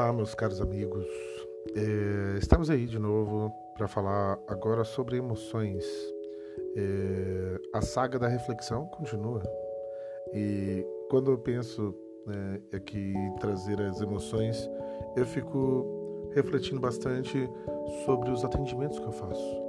Olá, meus caros amigos. É, estamos aí de novo para falar agora sobre emoções. É, a saga da reflexão continua. E quando eu penso né, aqui em trazer as emoções, eu fico refletindo bastante sobre os atendimentos que eu faço.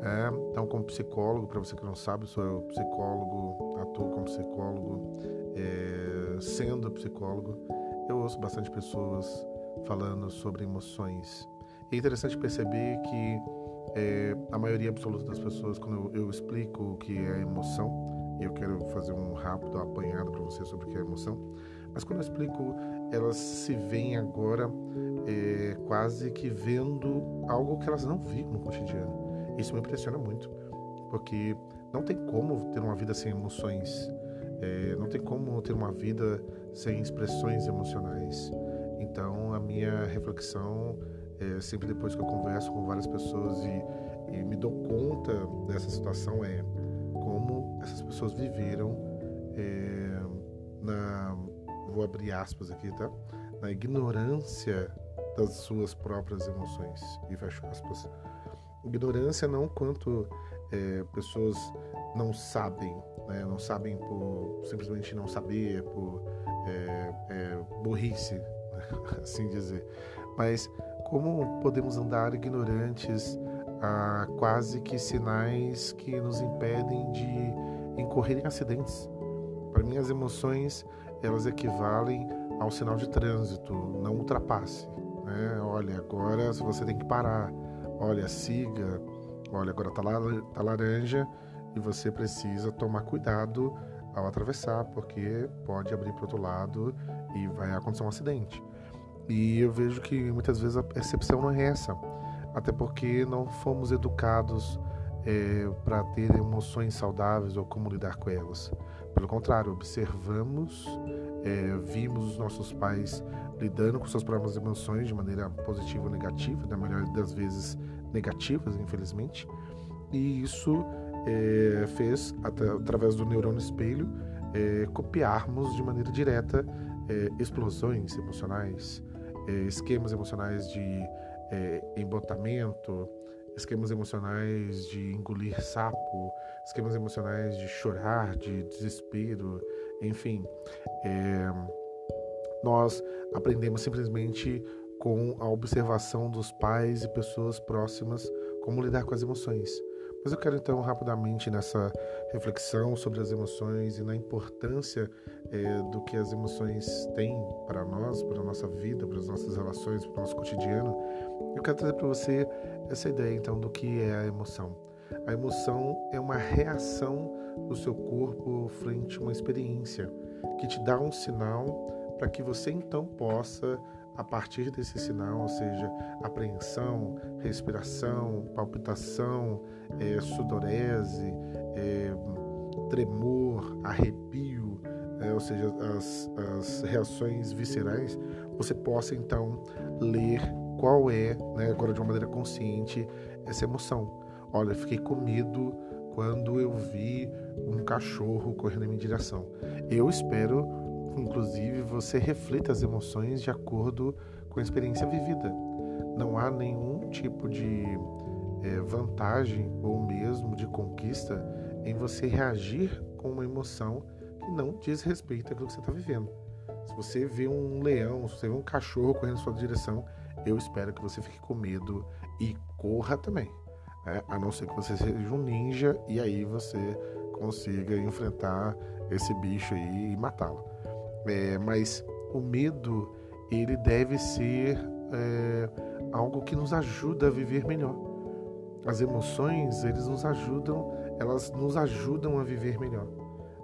É, então, como psicólogo, para você que não sabe, sou psicólogo, atuo como psicólogo, é, sendo psicólogo, eu ouço bastante pessoas falando sobre emoções. é interessante perceber que é, a maioria absoluta das pessoas, quando eu, eu explico o que é emoção, eu quero fazer um rápido apanhado para você sobre o que é emoção, mas quando eu explico, elas se veem agora é, quase que vendo algo que elas não viram no cotidiano. Isso me impressiona muito, porque não tem como ter uma vida sem emoções, é, não tem como ter uma vida sem expressões emocionais. Então, a minha reflexão, é, sempre depois que eu converso com várias pessoas e, e me dou conta dessa situação, é como essas pessoas viveram é, na. Vou abrir aspas aqui, tá? Na ignorância das suas próprias emoções. E fecho aspas. Ignorância não quanto é, pessoas não sabem, né? não sabem por simplesmente não saber, por é, burrice, assim dizer. Mas como podemos andar ignorantes a quase que sinais que nos impedem de incorrer em acidentes? Para mim, as emoções elas equivalem ao sinal de trânsito, não ultrapasse. Né? Olha, agora você tem que parar olha, siga, olha, agora tá, tá laranja e você precisa tomar cuidado ao atravessar, porque pode abrir para outro lado e vai acontecer um acidente. E eu vejo que muitas vezes a percepção não é essa, até porque não fomos educados é, para ter emoções saudáveis ou como lidar com elas. Pelo contrário, observamos, é, vimos os nossos pais lidando com suas próprias emoções de maneira positiva ou negativa, na maioria das vezes negativas, infelizmente, e isso é, fez, através do neurônio espelho, copiarmos de maneira direta explosões emocionais, esquemas emocionais de é, embotamento, esquemas emocionais de engolir sapo, esquemas emocionais de chorar, de desespero, enfim. É, nós aprendemos simplesmente com a observação dos pais e pessoas próximas como lidar com as emoções. Mas eu quero então rapidamente nessa reflexão sobre as emoções e na importância é, do que as emoções têm para nós, para a nossa vida, para as nossas relações, para o nosso cotidiano. Eu quero trazer para você essa ideia então do que é a emoção. A emoção é uma reação do seu corpo frente a uma experiência que te dá um sinal para que você então possa, a partir desse sinal, ou seja, apreensão, respiração, palpitação, é, sudorese, é, tremor, arrepio, é, ou seja, as, as reações viscerais, você possa então ler qual é, né, agora de uma maneira consciente, essa emoção. Olha, fiquei com medo quando eu vi um cachorro correndo em minha direção. Eu espero inclusive, você reflita as emoções de acordo com a experiência vivida. Não há nenhum tipo de é, vantagem ou mesmo de conquista em você reagir com uma emoção que não diz respeito àquilo que você está vivendo. Se você vê um leão, se você vê um cachorro correndo em sua direção, eu espero que você fique com medo e corra também. É, a não ser que você seja um ninja e aí você consiga enfrentar esse bicho aí e matá-lo. É, mas o medo ele deve ser é, algo que nos ajuda a viver melhor. As emoções eles nos ajudam, elas nos ajudam a viver melhor.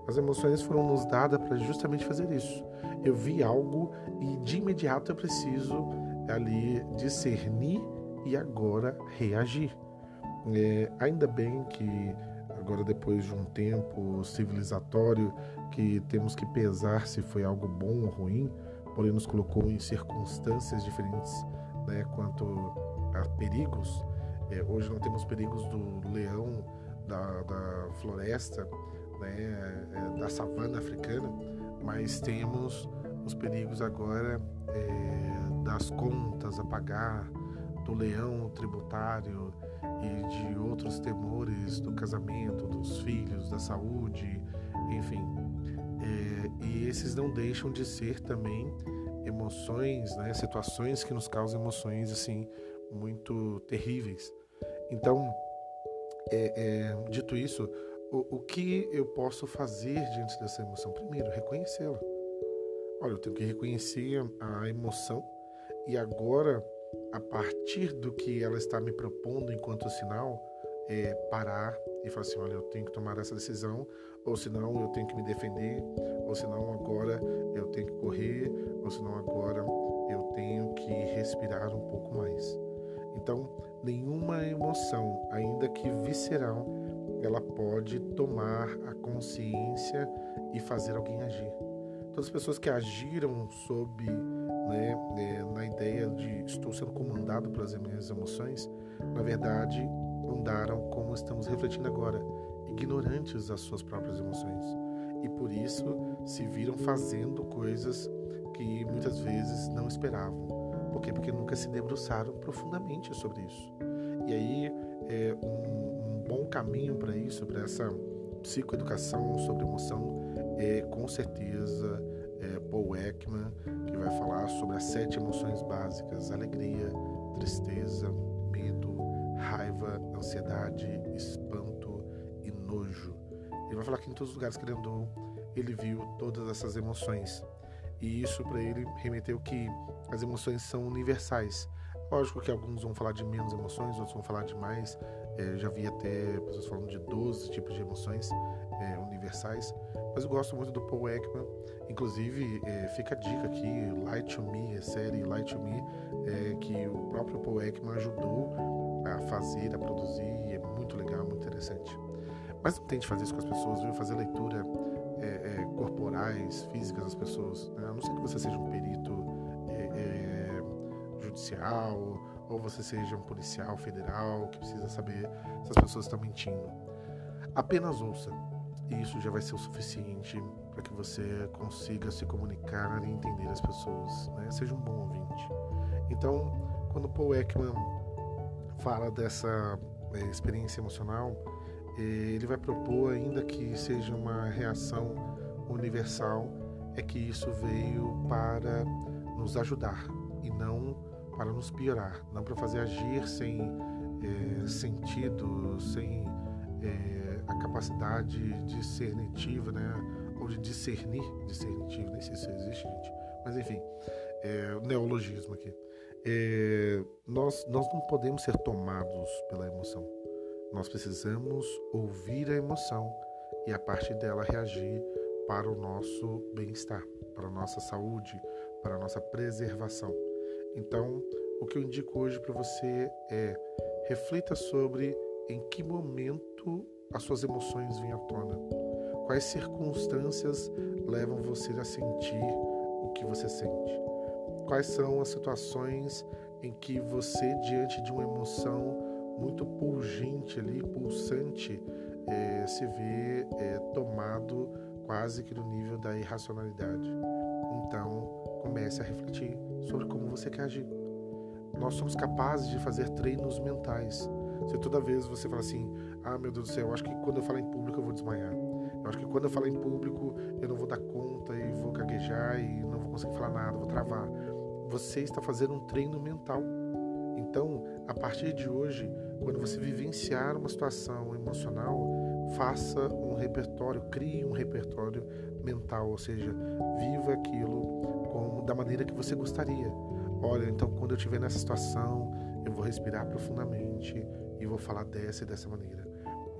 As emoções foram nos dadas para justamente fazer isso. Eu vi algo e de imediato eu preciso ali discernir e agora reagir. É, ainda bem que agora depois de um tempo civilizatório que temos que pesar se foi algo bom ou ruim, porém nos colocou em circunstâncias diferentes né, quanto a perigos. É, hoje não temos perigos do leão da, da floresta, né, é, da savana africana, mas temos os perigos agora é, das contas a pagar, do leão tributário e de outros temores do casamento, dos filhos, da saúde, enfim. É, e esses não deixam de ser também emoções, né, situações que nos causam emoções assim muito terríveis. Então, é, é, dito isso, o, o que eu posso fazer diante dessa emoção? Primeiro, reconhecê-la. Olha, eu tenho que reconhecer a emoção e agora, a partir do que ela está me propondo enquanto sinal, é parar e falar assim: olha, eu tenho que tomar essa decisão, ou senão eu tenho que me defender, ou senão agora eu tenho que correr, ou senão agora eu tenho que respirar um pouco mais. Então, nenhuma emoção, ainda que visceral, ela pode tomar a consciência e fazer alguém agir. Todas as pessoas que agiram sob, né, é, na ideia de estou sendo comandado pelas minhas emoções, na verdade andaram como estamos refletindo agora, ignorantes das suas próprias emoções. E por isso se viram fazendo coisas que muitas vezes não esperavam por quê? Porque nunca se debruçaram profundamente sobre isso. E aí, é, um bom caminho para isso, para essa psicoeducação sobre emoção, é com certeza é, Paul Ekman, que vai falar sobre as sete emoções básicas: alegria, tristeza, medo, raiva, ansiedade, espanto e nojo. Ele vai falar que em todos os lugares que ele andou, ele viu todas essas emoções. E isso para ele remeteu que as emoções são universais. Lógico que alguns vão falar de menos emoções, outros vão falar de mais. É, já vi até pessoas falando de 12 tipos de emoções é, universais. Mas eu gosto muito do Paul Ekman. Inclusive, é, fica a dica aqui: Light to Me, a série Light to Me, é, que o próprio Paul Ekman ajudou a fazer, a produzir. E é muito legal, muito interessante. Mas não tente fazer isso com as pessoas, viu? Fazer leitura é, corporais, físicas das pessoas. Né? A não ser que você seja um perito judicial ou você seja um policial federal que precisa saber se as pessoas estão mentindo. Apenas ouça. E isso já vai ser o suficiente para que você consiga se comunicar e entender as pessoas. Né? Seja um bom ouvinte. Então, quando Paul Ekman fala dessa é, experiência emocional, ele vai propor, ainda que seja uma reação universal, é que isso veio para nos ajudar e não para nos piorar, não para fazer agir sem é, sentido, sem é, a capacidade discernitiva, né? ou de discernir, discernitivo, nem sei se existe, gente, mas enfim, é, neologismo aqui. É, nós, nós não podemos ser tomados pela emoção nós precisamos ouvir a emoção e a partir dela reagir para o nosso bem-estar, para a nossa saúde, para a nossa preservação. Então, o que eu indico hoje para você é reflita sobre em que momento as suas emoções vêm à tona. Quais circunstâncias levam você a sentir o que você sente? Quais são as situações em que você, diante de uma emoção, muito pungente ali, pulsante, é, se vê é, tomado quase que no nível da irracionalidade. Então, comece a refletir sobre como você quer agir. Nós somos capazes de fazer treinos mentais. Se toda vez você fala assim, ah meu Deus do céu, eu acho que quando eu falar em público eu vou desmaiar. Eu acho que quando eu falar em público eu não vou dar conta e vou gaguejar e não vou conseguir falar nada, vou travar. Você está fazendo um treino mental então, a partir de hoje, quando você vivenciar uma situação emocional, faça um repertório, crie um repertório mental, ou seja, viva aquilo como da maneira que você gostaria. Olha, então quando eu estiver nessa situação, eu vou respirar profundamente e vou falar dessa e dessa maneira.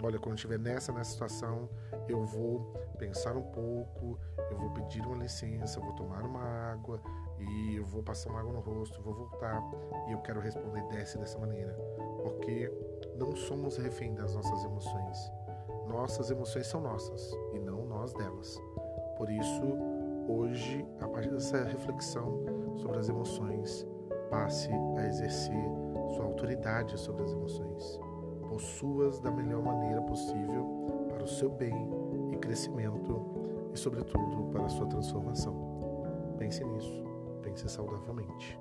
Olha, quando eu estiver nessa nessa situação, eu vou pensar um pouco, eu vou pedir uma licença, eu vou tomar uma água, e eu vou passar uma água no rosto, vou voltar e eu quero responder dessa dessa maneira, porque não somos refém das nossas emoções. Nossas emoções são nossas e não nós delas. Por isso, hoje, a partir dessa reflexão sobre as emoções, passe a exercer sua autoridade sobre as emoções. Possua-as da melhor maneira possível para o seu bem e crescimento e, sobretudo, para a sua transformação. Pense nisso pense saudavelmente.